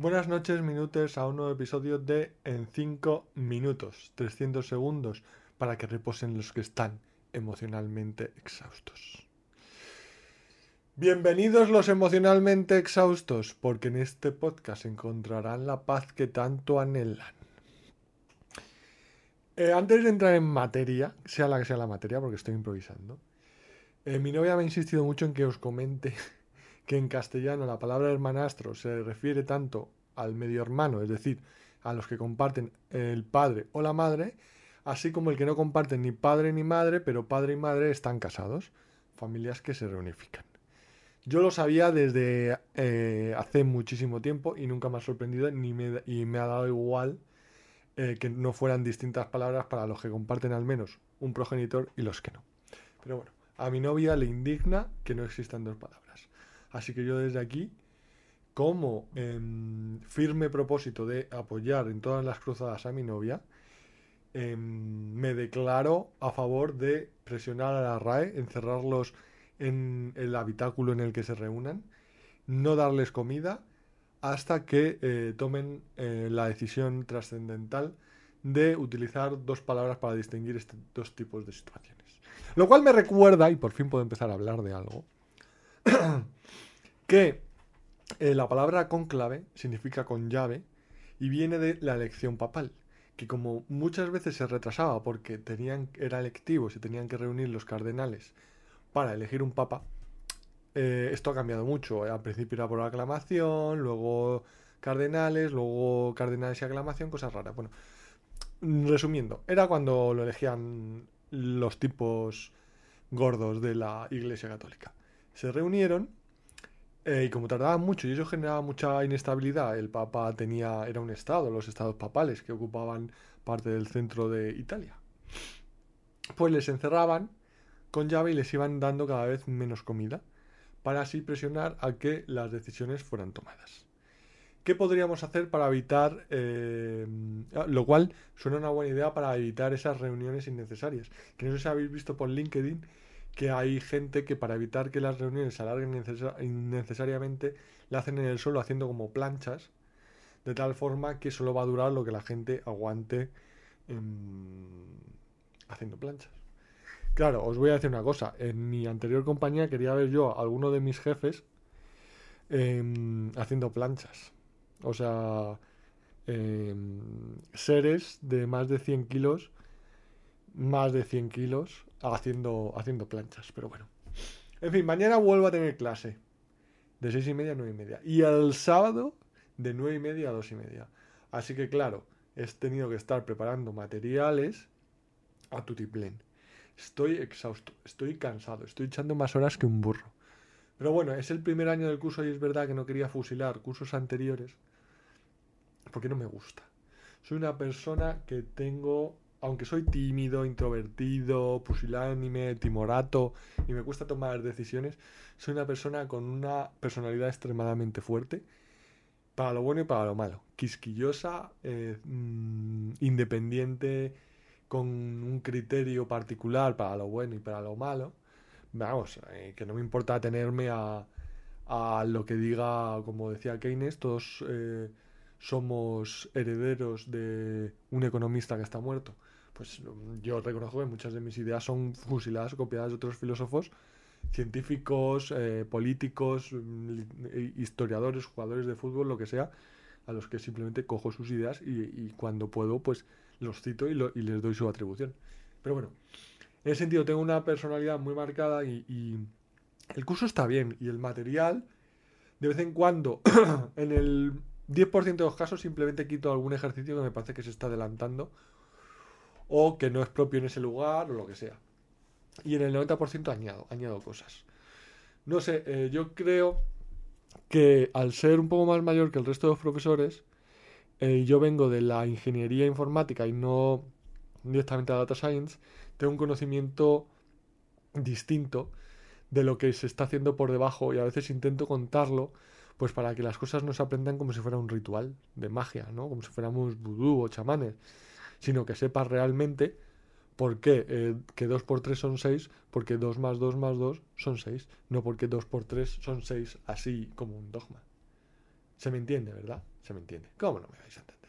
Buenas noches, minutos, a un nuevo episodio de En 5 minutos, 300 segundos, para que reposen los que están emocionalmente exhaustos. Bienvenidos los emocionalmente exhaustos, porque en este podcast encontrarán la paz que tanto anhelan. Eh, antes de entrar en materia, sea la que sea la materia, porque estoy improvisando, eh, mi novia me ha insistido mucho en que os comente que en castellano la palabra hermanastro se refiere tanto al medio hermano, es decir, a los que comparten el padre o la madre, así como el que no comparten ni padre ni madre, pero padre y madre están casados, familias que se reunifican. Yo lo sabía desde eh, hace muchísimo tiempo y nunca me ha sorprendido ni me, y me ha dado igual eh, que no fueran distintas palabras para los que comparten al menos un progenitor y los que no. Pero bueno, a mi novia le indigna que no existan dos palabras. Así que yo desde aquí, como em, firme propósito de apoyar en todas las cruzadas a mi novia, em, me declaro a favor de presionar a la RAE, encerrarlos en el habitáculo en el que se reúnan, no darles comida hasta que eh, tomen eh, la decisión trascendental de utilizar dos palabras para distinguir estos dos tipos de situaciones. Lo cual me recuerda, y por fin puedo empezar a hablar de algo, que eh, la palabra conclave significa con llave y viene de la elección papal, que como muchas veces se retrasaba porque tenían, era electivo, se tenían que reunir los cardenales para elegir un papa, eh, esto ha cambiado mucho. Al principio era por aclamación, luego cardenales, luego cardenales y aclamación, cosas raras. Bueno, resumiendo, era cuando lo elegían los tipos gordos de la Iglesia Católica. Se reunieron eh, y como tardaban mucho y eso generaba mucha inestabilidad, el Papa tenía, era un estado, los estados papales que ocupaban parte del centro de Italia. Pues les encerraban con llave y les iban dando cada vez menos comida para así presionar a que las decisiones fueran tomadas. ¿Qué podríamos hacer para evitar, eh, lo cual suena una buena idea para evitar esas reuniones innecesarias? Que no sé si habéis visto por LinkedIn que hay gente que para evitar que las reuniones se alarguen innecesariamente, la hacen en el suelo haciendo como planchas, de tal forma que solo va a durar lo que la gente aguante haciendo planchas. Claro, os voy a decir una cosa. En mi anterior compañía quería ver yo a alguno de mis jefes em, haciendo planchas. O sea, em, seres de más de 100 kilos, más de 100 kilos, haciendo, haciendo planchas. Pero bueno. En fin, mañana vuelvo a tener clase. De 6 y media a 9 y media. Y el sábado de 9 y media a 2 y media. Así que claro, he tenido que estar preparando materiales a tutiplén. Estoy exhausto, estoy cansado, estoy echando más horas que un burro. Pero bueno, es el primer año del curso y es verdad que no quería fusilar cursos anteriores porque no me gusta. Soy una persona que tengo, aunque soy tímido, introvertido, pusilánime, timorato y me cuesta tomar decisiones, soy una persona con una personalidad extremadamente fuerte, para lo bueno y para lo malo. Quisquillosa, eh, mm, independiente, con un criterio particular para lo bueno y para lo malo. Vamos, eh, que no me importa tenerme a, a lo que diga, como decía Keynes, todos... Eh, somos herederos de un economista que está muerto. Pues yo reconozco que muchas de mis ideas son fusiladas, copiadas de otros filósofos, científicos, eh, políticos, mm, historiadores, jugadores de fútbol, lo que sea, a los que simplemente cojo sus ideas y, cuando puedo, pues los cito y, les doy su atribución. Pero bueno, en ese sentido tengo una personalidad muy marcada y el curso está bien y el material, de vez en cuando, en el 10% de los casos simplemente quito algún ejercicio que me parece que se está adelantando o que no es propio en ese lugar o lo que sea. Y en el 90% añado, añado cosas. No sé, eh, yo creo que al ser un poco más mayor que el resto de los profesores, eh, yo vengo de la ingeniería informática y no directamente a data science, tengo un conocimiento distinto de lo que se está haciendo por debajo y a veces intento contarlo pues para que las cosas no se aprendan como si fuera un ritual de magia, ¿no? Como si fuéramos vudú o chamanes, sino que sepas realmente por qué eh, que 2 por 3 son 6, porque 2 más 2 más 2 son 6, no porque 2 por 3 son 6 así como un dogma. Se me entiende, ¿verdad? Se me entiende. ¿Cómo no me vais a entender?